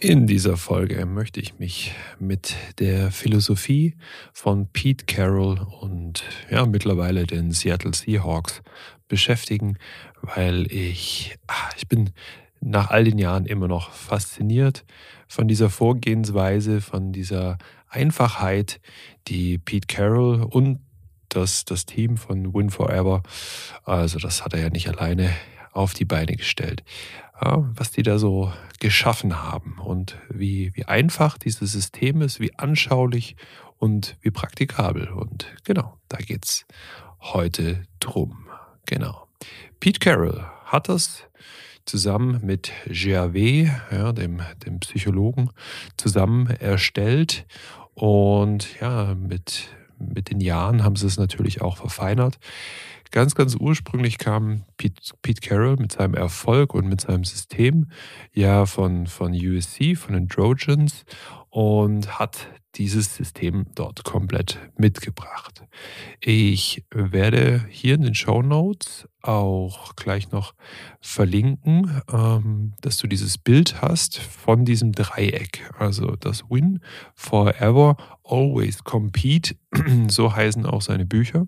In dieser Folge möchte ich mich mit der Philosophie von Pete Carroll und ja, mittlerweile den Seattle Seahawks beschäftigen, weil ich, ah, ich bin nach all den Jahren immer noch fasziniert von dieser Vorgehensweise, von dieser Einfachheit, die Pete Carroll und das, das Team von Win Forever, also das hat er ja nicht alleine auf die Beine gestellt ja, was die da so geschaffen haben und wie, wie einfach dieses System ist, wie anschaulich und wie praktikabel. Und genau, da geht es heute drum. Genau. Pete Carroll hat das zusammen mit Gervais, ja, dem, dem Psychologen, zusammen erstellt. Und ja, mit, mit den Jahren haben sie es natürlich auch verfeinert. Ganz, ganz ursprünglich kam Pete, Pete, Carroll mit seinem Erfolg und mit seinem System ja von, von USC, von den Trojans und hat dieses System dort komplett mitgebracht. Ich werde hier in den Show Notes auch gleich noch verlinken, ähm, dass du dieses Bild hast von diesem Dreieck. Also das Win, Forever, Always Compete, so heißen auch seine Bücher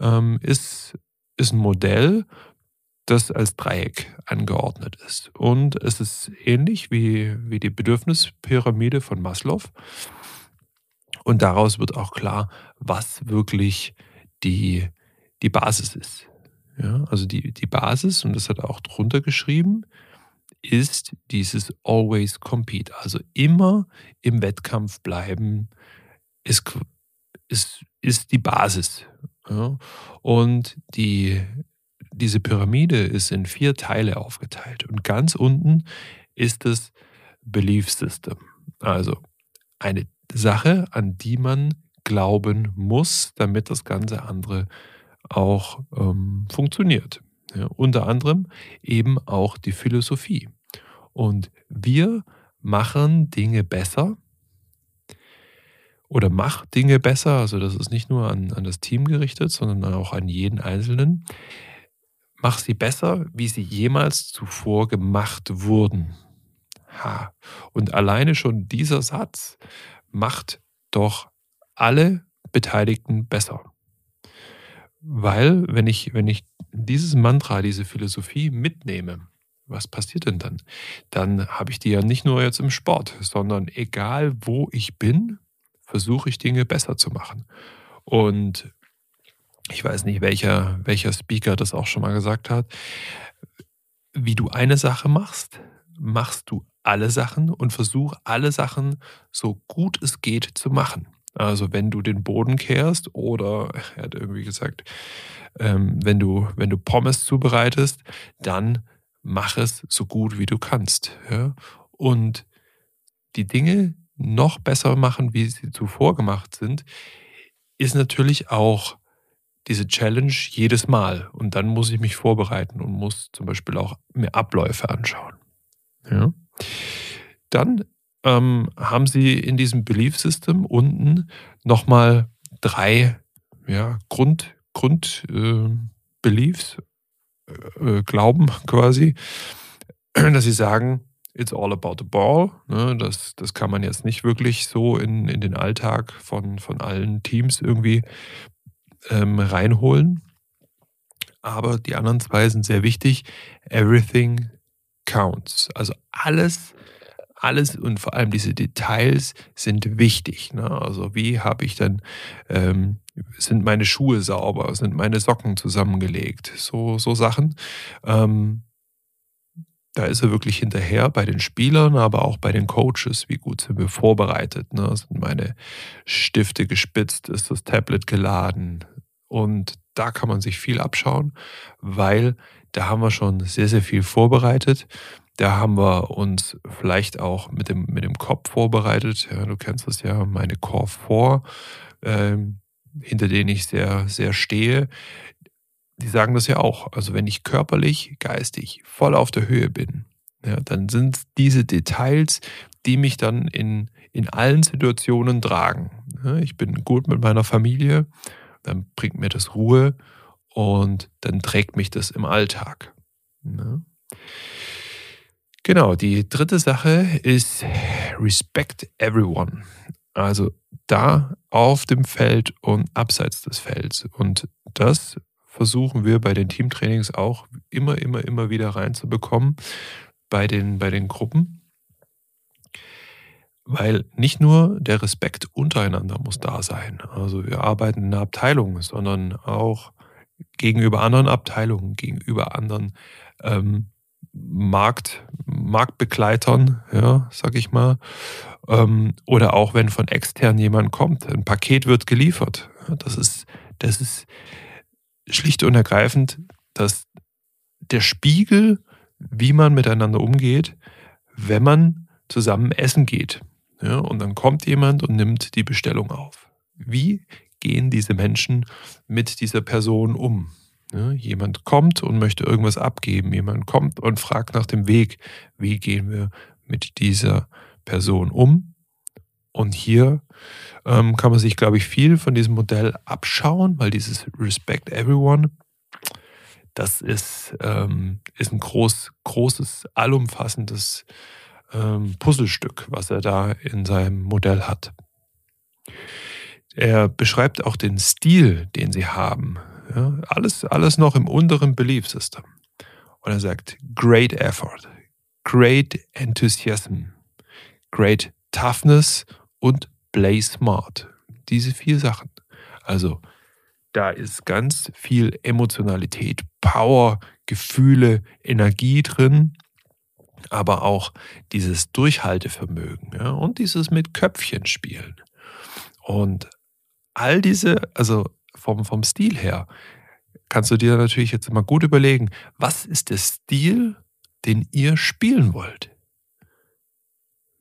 ähm, ist, ist ein Modell, das als Dreieck angeordnet ist. Und es ist ähnlich wie, wie die Bedürfnispyramide von Maslow. Und daraus wird auch klar, was wirklich die, die Basis ist. Ja, also die, die Basis, und das hat er auch drunter geschrieben, ist dieses Always Compete. Also immer im Wettkampf bleiben, ist, ist, ist die Basis. Ja? Und die, diese Pyramide ist in vier Teile aufgeteilt. Und ganz unten ist das Belief System. Also eine Sache, an die man glauben muss, damit das ganze andere auch ähm, funktioniert. Ja, unter anderem eben auch die Philosophie. Und wir machen Dinge besser, oder mach Dinge besser. Also das ist nicht nur an, an das Team gerichtet, sondern auch an jeden Einzelnen. Mach sie besser, wie sie jemals zuvor gemacht wurden. Ha. Und alleine schon dieser Satz macht doch alle Beteiligten besser. Weil, wenn ich, wenn ich dieses Mantra, diese Philosophie mitnehme, was passiert denn dann? Dann habe ich die ja nicht nur jetzt im Sport, sondern egal wo ich bin, versuche ich Dinge besser zu machen. Und ich weiß nicht, welcher, welcher Speaker das auch schon mal gesagt hat. Wie du eine Sache machst, machst du alle Sachen und versuch alle Sachen so gut es geht zu machen. Also wenn du den Boden kehrst oder er hat irgendwie gesagt, ähm, wenn du wenn du Pommes zubereitest, dann mach es so gut wie du kannst. Ja? Und die Dinge, noch besser machen, wie sie zuvor gemacht sind, ist natürlich auch diese Challenge jedes Mal. Und dann muss ich mich vorbereiten und muss zum Beispiel auch mir Abläufe anschauen. Ja. Dann ähm, haben sie in diesem Belief System unten nochmal drei ja, Grund, Grund äh, Beliefs, äh, Glauben quasi, dass sie sagen, It's all about the ball. Ne? Das, das kann man jetzt nicht wirklich so in, in den Alltag von, von allen Teams irgendwie ähm, reinholen. Aber die anderen zwei sind sehr wichtig. Everything counts. Also alles, alles und vor allem diese Details sind wichtig. Ne? Also wie habe ich dann, ähm, sind meine Schuhe sauber, sind meine Socken zusammengelegt, so, so Sachen. Ähm, da ist er wirklich hinterher bei den Spielern, aber auch bei den Coaches. Wie gut sind wir vorbereitet? Ne? Sind meine Stifte gespitzt? Ist das Tablet geladen? Und da kann man sich viel abschauen, weil da haben wir schon sehr, sehr viel vorbereitet. Da haben wir uns vielleicht auch mit dem, mit dem Kopf vorbereitet. Ja, du kennst das ja, meine Core 4. Ähm, hinter denen ich sehr, sehr stehe, die sagen das ja auch. Also wenn ich körperlich, geistig voll auf der Höhe bin, ja, dann sind diese Details, die mich dann in, in allen Situationen tragen. Ja, ich bin gut mit meiner Familie, dann bringt mir das Ruhe und dann trägt mich das im Alltag. Ja. Genau, die dritte Sache ist Respect Everyone. Also da auf dem Feld und abseits des Felds. Und das versuchen wir bei den Teamtrainings auch immer, immer, immer wieder reinzubekommen bei den, bei den Gruppen. Weil nicht nur der Respekt untereinander muss da sein. Also wir arbeiten in einer Abteilung, sondern auch gegenüber anderen Abteilungen, gegenüber anderen ähm, Markt, Marktbegleitern, ja, sag ich mal. Ähm, oder auch wenn von extern jemand kommt, ein Paket wird geliefert. Das ist, das ist schlicht und ergreifend dass der Spiegel, wie man miteinander umgeht, wenn man zusammen essen geht. Ja, und dann kommt jemand und nimmt die Bestellung auf. Wie gehen diese Menschen mit dieser Person um? Ja, jemand kommt und möchte irgendwas abgeben. Jemand kommt und fragt nach dem Weg. Wie gehen wir mit dieser Person um? Und hier ähm, kann man sich, glaube ich, viel von diesem Modell abschauen, weil dieses Respect Everyone, das ist, ähm, ist ein groß, großes, allumfassendes ähm, Puzzlestück, was er da in seinem Modell hat. Er beschreibt auch den Stil, den sie haben. Ja, alles, alles noch im unteren Belief System. Und er sagt, great effort, great enthusiasm, great toughness und Play Smart. Diese vier Sachen. Also da ist ganz viel Emotionalität, Power, Gefühle, Energie drin, aber auch dieses Durchhaltevermögen ja, und dieses mit Köpfchen spielen. Und all diese, also vom, vom Stil her, kannst du dir natürlich jetzt mal gut überlegen, was ist der Stil, den ihr spielen wollt?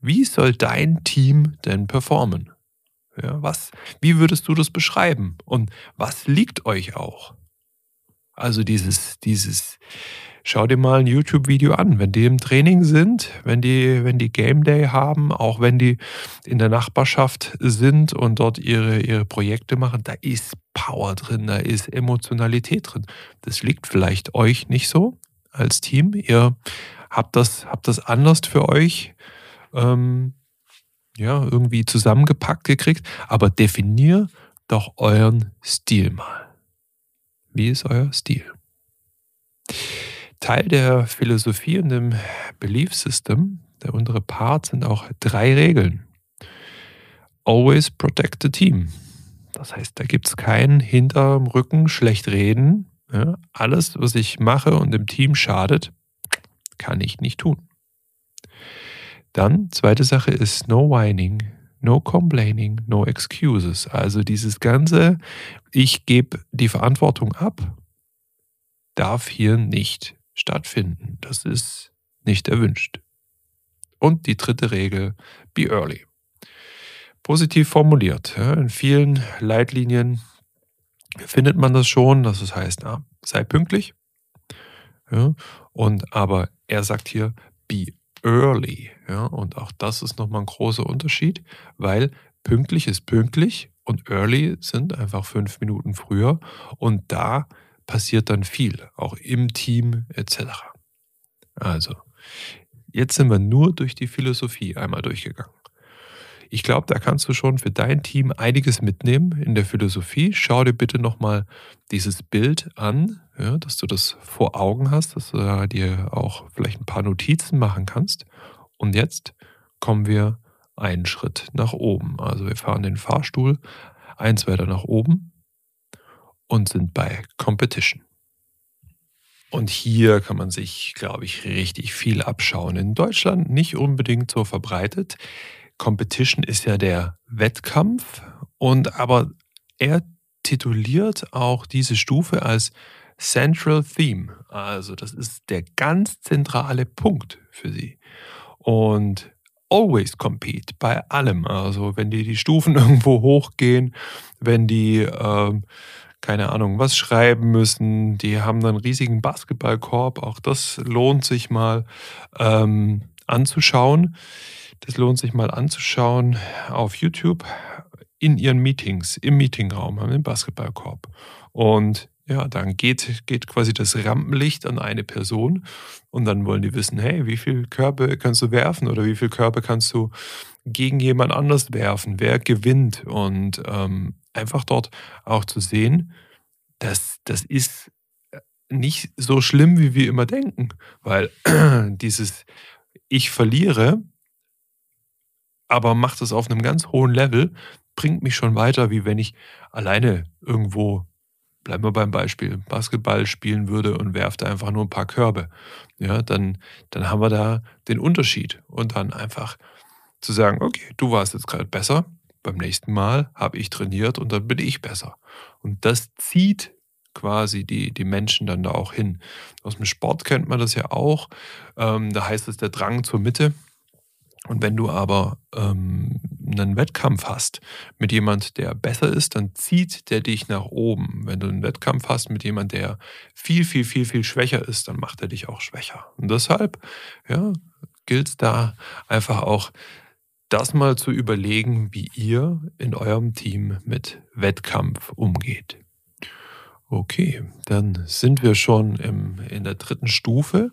Wie soll dein Team denn performen? Ja, was, wie würdest du das beschreiben? Und was liegt euch auch? Also dieses, dieses, schau dir mal ein YouTube-Video an, wenn die im Training sind, wenn die, wenn die Game Day haben, auch wenn die in der Nachbarschaft sind und dort ihre, ihre Projekte machen, da ist Power drin, da ist Emotionalität drin. Das liegt vielleicht euch nicht so als Team. Ihr habt das, habt das anders für euch ähm, ja, irgendwie zusammengepackt gekriegt. Aber definier doch euren Stil mal. Wie ist euer Stil? Teil der Philosophie und dem Belief System, der untere Part, sind auch drei Regeln. Always protect the team. Das heißt, da gibt es kein hinterm Rücken schlecht reden. Ja, alles, was ich mache und dem Team schadet, kann ich nicht tun. Dann, zweite Sache ist No Whining, No Complaining, No Excuses. Also dieses ganze, ich gebe die Verantwortung ab, darf hier nicht stattfinden. Das ist nicht erwünscht. Und die dritte Regel, be early. Positiv formuliert. In vielen Leitlinien findet man das schon, dass es heißt, na, sei pünktlich. Und aber er sagt hier, be early. Ja, und auch das ist nochmal ein großer Unterschied, weil pünktlich ist pünktlich und early sind einfach fünf Minuten früher. Und da passiert dann viel, auch im Team etc. Also, jetzt sind wir nur durch die Philosophie einmal durchgegangen. Ich glaube, da kannst du schon für dein Team einiges mitnehmen in der Philosophie. Schau dir bitte nochmal dieses Bild an, ja, dass du das vor Augen hast, dass du dir auch vielleicht ein paar Notizen machen kannst. Und jetzt kommen wir einen Schritt nach oben. Also wir fahren den Fahrstuhl eins weiter nach oben und sind bei Competition. Und hier kann man sich, glaube ich, richtig viel abschauen. In Deutschland nicht unbedingt so verbreitet. Competition ist ja der Wettkampf und aber er tituliert auch diese Stufe als Central Theme. Also das ist der ganz zentrale Punkt für sie. Und always compete bei allem. Also wenn die die Stufen irgendwo hochgehen, wenn die, äh, keine Ahnung, was schreiben müssen, die haben dann einen riesigen Basketballkorb. Auch das lohnt sich mal ähm, anzuschauen. Das lohnt sich mal anzuschauen auf YouTube in ihren Meetings, im Meetingraum, haben den Basketballkorb. Und ja, dann geht, geht quasi das Rampenlicht an eine Person und dann wollen die wissen, hey, wie viele Körbe kannst du werfen oder wie viele Körbe kannst du gegen jemand anders werfen? Wer gewinnt? Und ähm, einfach dort auch zu sehen, dass das ist nicht so schlimm, wie wir immer denken, weil dieses Ich verliere, aber macht es auf einem ganz hohen Level, bringt mich schon weiter, wie wenn ich alleine irgendwo bleiben wir beim Beispiel, Basketball spielen würde und werft einfach nur ein paar Körbe, ja, dann, dann haben wir da den Unterschied. Und dann einfach zu sagen, okay, du warst jetzt gerade besser, beim nächsten Mal habe ich trainiert und dann bin ich besser. Und das zieht quasi die, die Menschen dann da auch hin. Aus dem Sport kennt man das ja auch. Ähm, da heißt es der Drang zur Mitte. Und wenn du aber ähm, einen Wettkampf hast mit jemand, der besser ist, dann zieht der dich nach oben. Wenn du einen Wettkampf hast mit jemand, der viel, viel, viel, viel schwächer ist, dann macht er dich auch schwächer. Und deshalb ja, gilt es da einfach auch, das mal zu überlegen, wie ihr in eurem Team mit Wettkampf umgeht. Okay, dann sind wir schon im, in der dritten Stufe,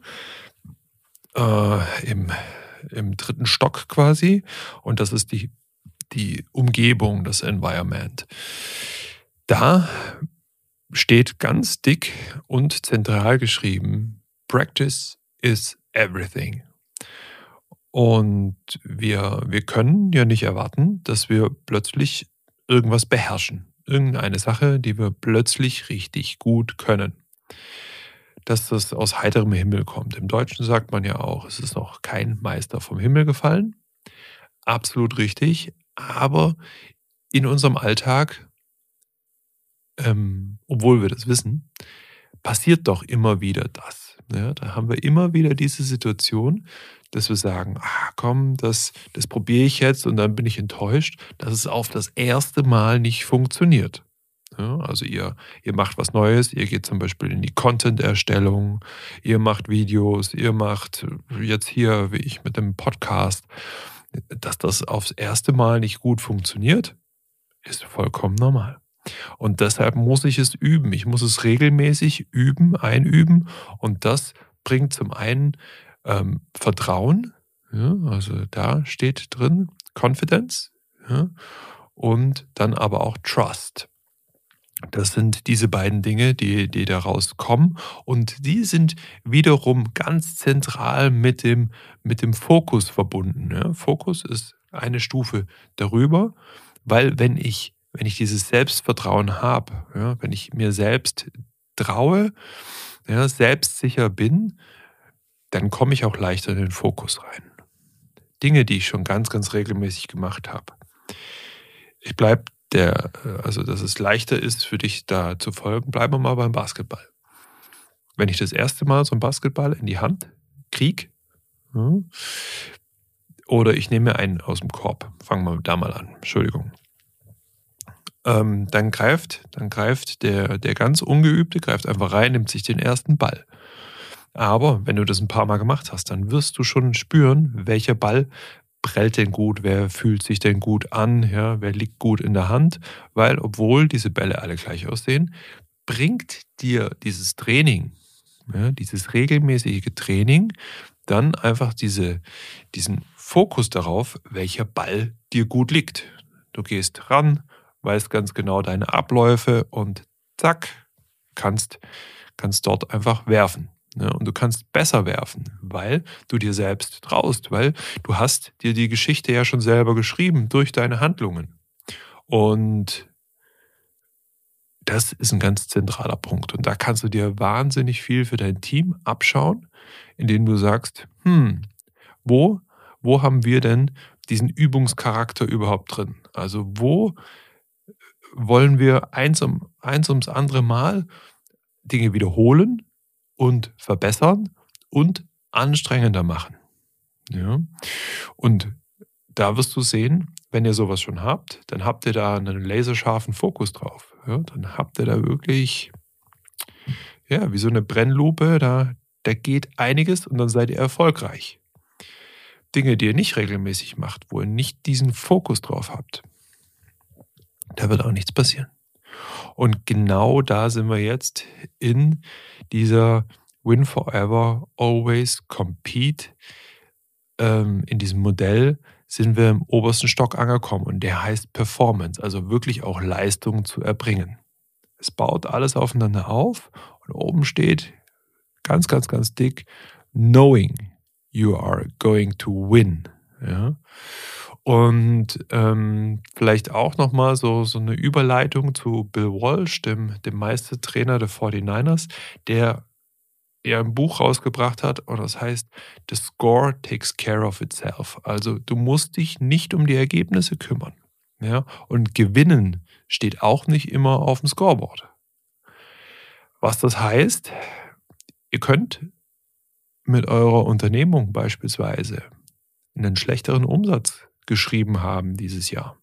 äh, im im dritten Stock quasi. Und das ist die, die Umgebung, das Environment. Da steht ganz dick und zentral geschrieben, Practice is everything. Und wir, wir können ja nicht erwarten, dass wir plötzlich irgendwas beherrschen. Irgendeine Sache, die wir plötzlich richtig gut können dass das aus heiterem Himmel kommt. Im Deutschen sagt man ja auch, es ist noch kein Meister vom Himmel gefallen. Absolut richtig. Aber in unserem Alltag, ähm, obwohl wir das wissen, passiert doch immer wieder das. Ja, da haben wir immer wieder diese Situation, dass wir sagen, ah, komm, das, das probiere ich jetzt und dann bin ich enttäuscht, dass es auf das erste Mal nicht funktioniert. Ja, also ihr, ihr macht was Neues, ihr geht zum Beispiel in die Content-Erstellung, ihr macht Videos, ihr macht jetzt hier, wie ich mit dem Podcast, dass das aufs erste Mal nicht gut funktioniert, ist vollkommen normal. Und deshalb muss ich es üben. Ich muss es regelmäßig üben, einüben. Und das bringt zum einen ähm, Vertrauen, ja, also da steht drin Confidence, ja, und dann aber auch Trust. Das sind diese beiden Dinge, die, die daraus kommen. Und die sind wiederum ganz zentral mit dem, mit dem Fokus verbunden. Ja, Fokus ist eine Stufe darüber, weil wenn ich, wenn ich dieses Selbstvertrauen habe, ja, wenn ich mir selbst traue, ja, selbstsicher bin, dann komme ich auch leichter in den Fokus rein. Dinge, die ich schon ganz, ganz regelmäßig gemacht habe. Ich bleibe der, äh, also dass es leichter ist für dich da zu folgen, bleiben wir mal beim Basketball. Wenn ich das erste Mal so einen Basketball in die Hand kriege, hm, oder ich nehme einen aus dem Korb, fangen wir da mal an, Entschuldigung. Ähm, dann greift, dann greift der, der ganz Ungeübte, greift einfach rein, nimmt sich den ersten Ball. Aber wenn du das ein paar Mal gemacht hast, dann wirst du schon spüren, welcher Ball prellt denn gut, wer fühlt sich denn gut an, ja, wer liegt gut in der Hand, weil obwohl diese Bälle alle gleich aussehen, bringt dir dieses Training, ja, dieses regelmäßige Training, dann einfach diese, diesen Fokus darauf, welcher Ball dir gut liegt. Du gehst ran, weißt ganz genau deine Abläufe und zack, kannst, kannst dort einfach werfen. Ja, und du kannst besser werfen, weil du dir selbst traust, weil du hast dir die Geschichte ja schon selber geschrieben durch deine Handlungen. Und das ist ein ganz zentraler Punkt. Und da kannst du dir wahnsinnig viel für dein Team abschauen, indem du sagst, hm, wo, wo haben wir denn diesen Übungscharakter überhaupt drin? Also wo wollen wir eins, um, eins ums andere Mal Dinge wiederholen, und verbessern und anstrengender machen. Ja? Und da wirst du sehen, wenn ihr sowas schon habt, dann habt ihr da einen laserscharfen Fokus drauf. Ja, dann habt ihr da wirklich, ja, wie so eine Brennlupe, da, da geht einiges und dann seid ihr erfolgreich. Dinge, die ihr nicht regelmäßig macht, wo ihr nicht diesen Fokus drauf habt, da wird auch nichts passieren. Und genau da sind wir jetzt in dieser Win Forever, Always Compete, ähm, in diesem Modell sind wir im obersten Stock angekommen und der heißt Performance, also wirklich auch Leistung zu erbringen. Es baut alles aufeinander auf und oben steht ganz, ganz, ganz dick Knowing you are going to win. Ja? Und ähm, vielleicht auch nochmal so, so eine Überleitung zu Bill Walsh, dem, dem Meistertrainer der 49ers, der ja ein Buch rausgebracht hat und das heißt The Score Takes Care of Itself. Also du musst dich nicht um die Ergebnisse kümmern. Ja? Und gewinnen steht auch nicht immer auf dem Scoreboard. Was das heißt, ihr könnt mit eurer Unternehmung beispielsweise einen schlechteren Umsatz geschrieben haben dieses Jahr.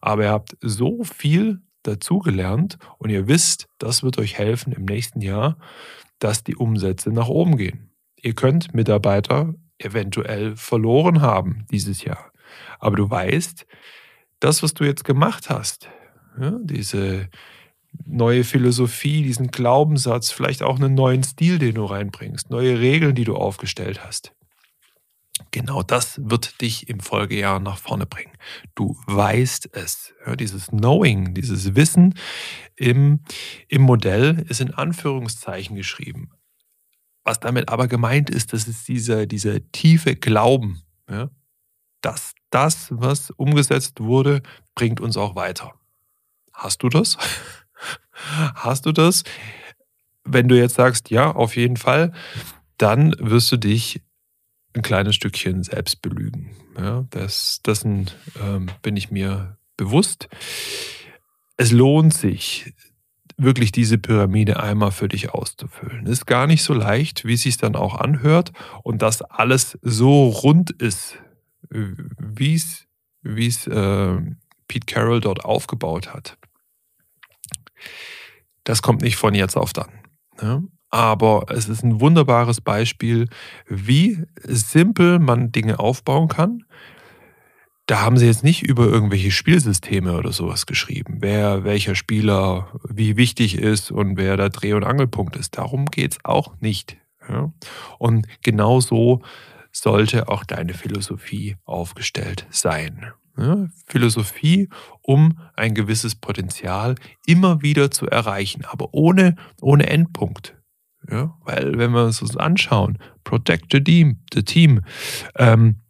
Aber ihr habt so viel dazugelernt und ihr wisst, das wird euch helfen im nächsten Jahr, dass die Umsätze nach oben gehen. Ihr könnt Mitarbeiter eventuell verloren haben dieses Jahr. Aber du weißt, das, was du jetzt gemacht hast, ja, diese neue Philosophie, diesen Glaubenssatz, vielleicht auch einen neuen Stil, den du reinbringst, neue Regeln, die du aufgestellt hast, Genau das wird dich im Folgejahr nach vorne bringen. Du weißt es. Ja, dieses Knowing, dieses Wissen im, im Modell ist in Anführungszeichen geschrieben. Was damit aber gemeint ist, das ist dieser, dieser tiefe Glauben, ja, dass das, was umgesetzt wurde, bringt uns auch weiter. Hast du das? Hast du das? Wenn du jetzt sagst, ja, auf jeden Fall, dann wirst du dich ein kleines Stückchen selbst belügen. Ja, das, dessen ähm, bin ich mir bewusst. Es lohnt sich, wirklich diese Pyramide einmal für dich auszufüllen. Ist gar nicht so leicht, wie es sich dann auch anhört und dass alles so rund ist, wie es, äh, Pete Carroll dort aufgebaut hat. Das kommt nicht von jetzt auf dann. Ja? Aber es ist ein wunderbares Beispiel, wie simpel man Dinge aufbauen kann. Da haben sie jetzt nicht über irgendwelche Spielsysteme oder sowas geschrieben, wer welcher Spieler wie wichtig ist und wer der Dreh- und Angelpunkt ist. Darum geht es auch nicht. Und genau so sollte auch deine Philosophie aufgestellt sein. Philosophie, um ein gewisses Potenzial immer wieder zu erreichen, aber ohne, ohne Endpunkt. Ja, weil wenn wir uns das anschauen, protect the team, the team ähm,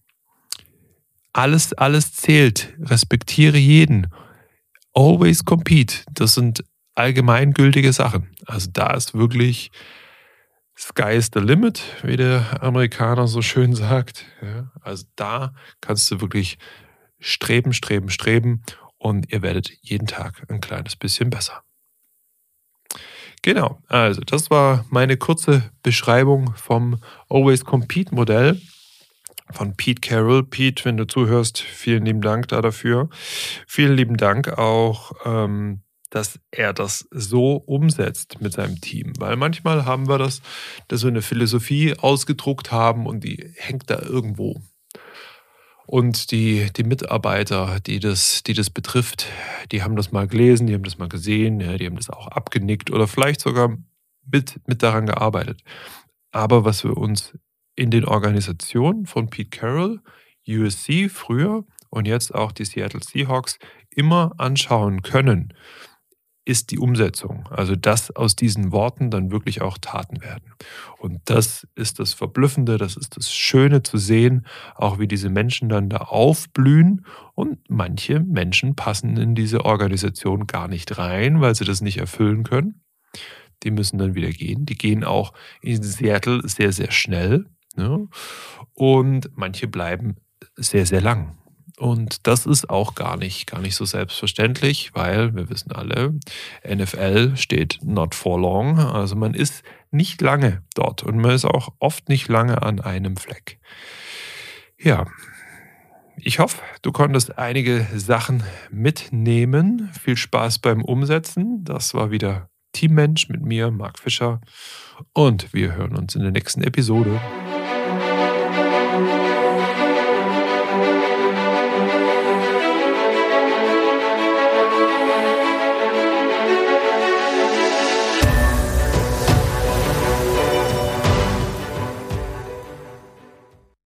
alles, alles zählt, respektiere jeden, always compete, das sind allgemeingültige Sachen. Also da ist wirklich Sky is the limit, wie der Amerikaner so schön sagt. Ja, also da kannst du wirklich streben, streben, streben und ihr werdet jeden Tag ein kleines bisschen besser. Genau, also das war meine kurze Beschreibung vom Always Compete Modell von Pete Carroll. Pete, wenn du zuhörst, vielen lieben Dank da dafür. Vielen lieben Dank auch, ähm, dass er das so umsetzt mit seinem Team. Weil manchmal haben wir das, dass wir eine Philosophie ausgedruckt haben und die hängt da irgendwo. Und die, die Mitarbeiter, die das, die das betrifft, die haben das mal gelesen, die haben das mal gesehen, ja, die haben das auch abgenickt oder vielleicht sogar mit, mit daran gearbeitet. Aber was wir uns in den Organisationen von Pete Carroll, USC früher und jetzt auch die Seattle Seahawks immer anschauen können, ist die Umsetzung. Also dass aus diesen Worten dann wirklich auch Taten werden. Und das ist das Verblüffende, das ist das Schöne zu sehen, auch wie diese Menschen dann da aufblühen. Und manche Menschen passen in diese Organisation gar nicht rein, weil sie das nicht erfüllen können. Die müssen dann wieder gehen. Die gehen auch in Seattle sehr, sehr schnell. Ne? Und manche bleiben sehr, sehr lang. Und das ist auch gar nicht, gar nicht so selbstverständlich, weil wir wissen alle, NFL steht not for long. Also man ist nicht lange dort und man ist auch oft nicht lange an einem Fleck. Ja, ich hoffe, du konntest einige Sachen mitnehmen. Viel Spaß beim Umsetzen. Das war wieder Teammensch mit mir, Marc Fischer. Und wir hören uns in der nächsten Episode.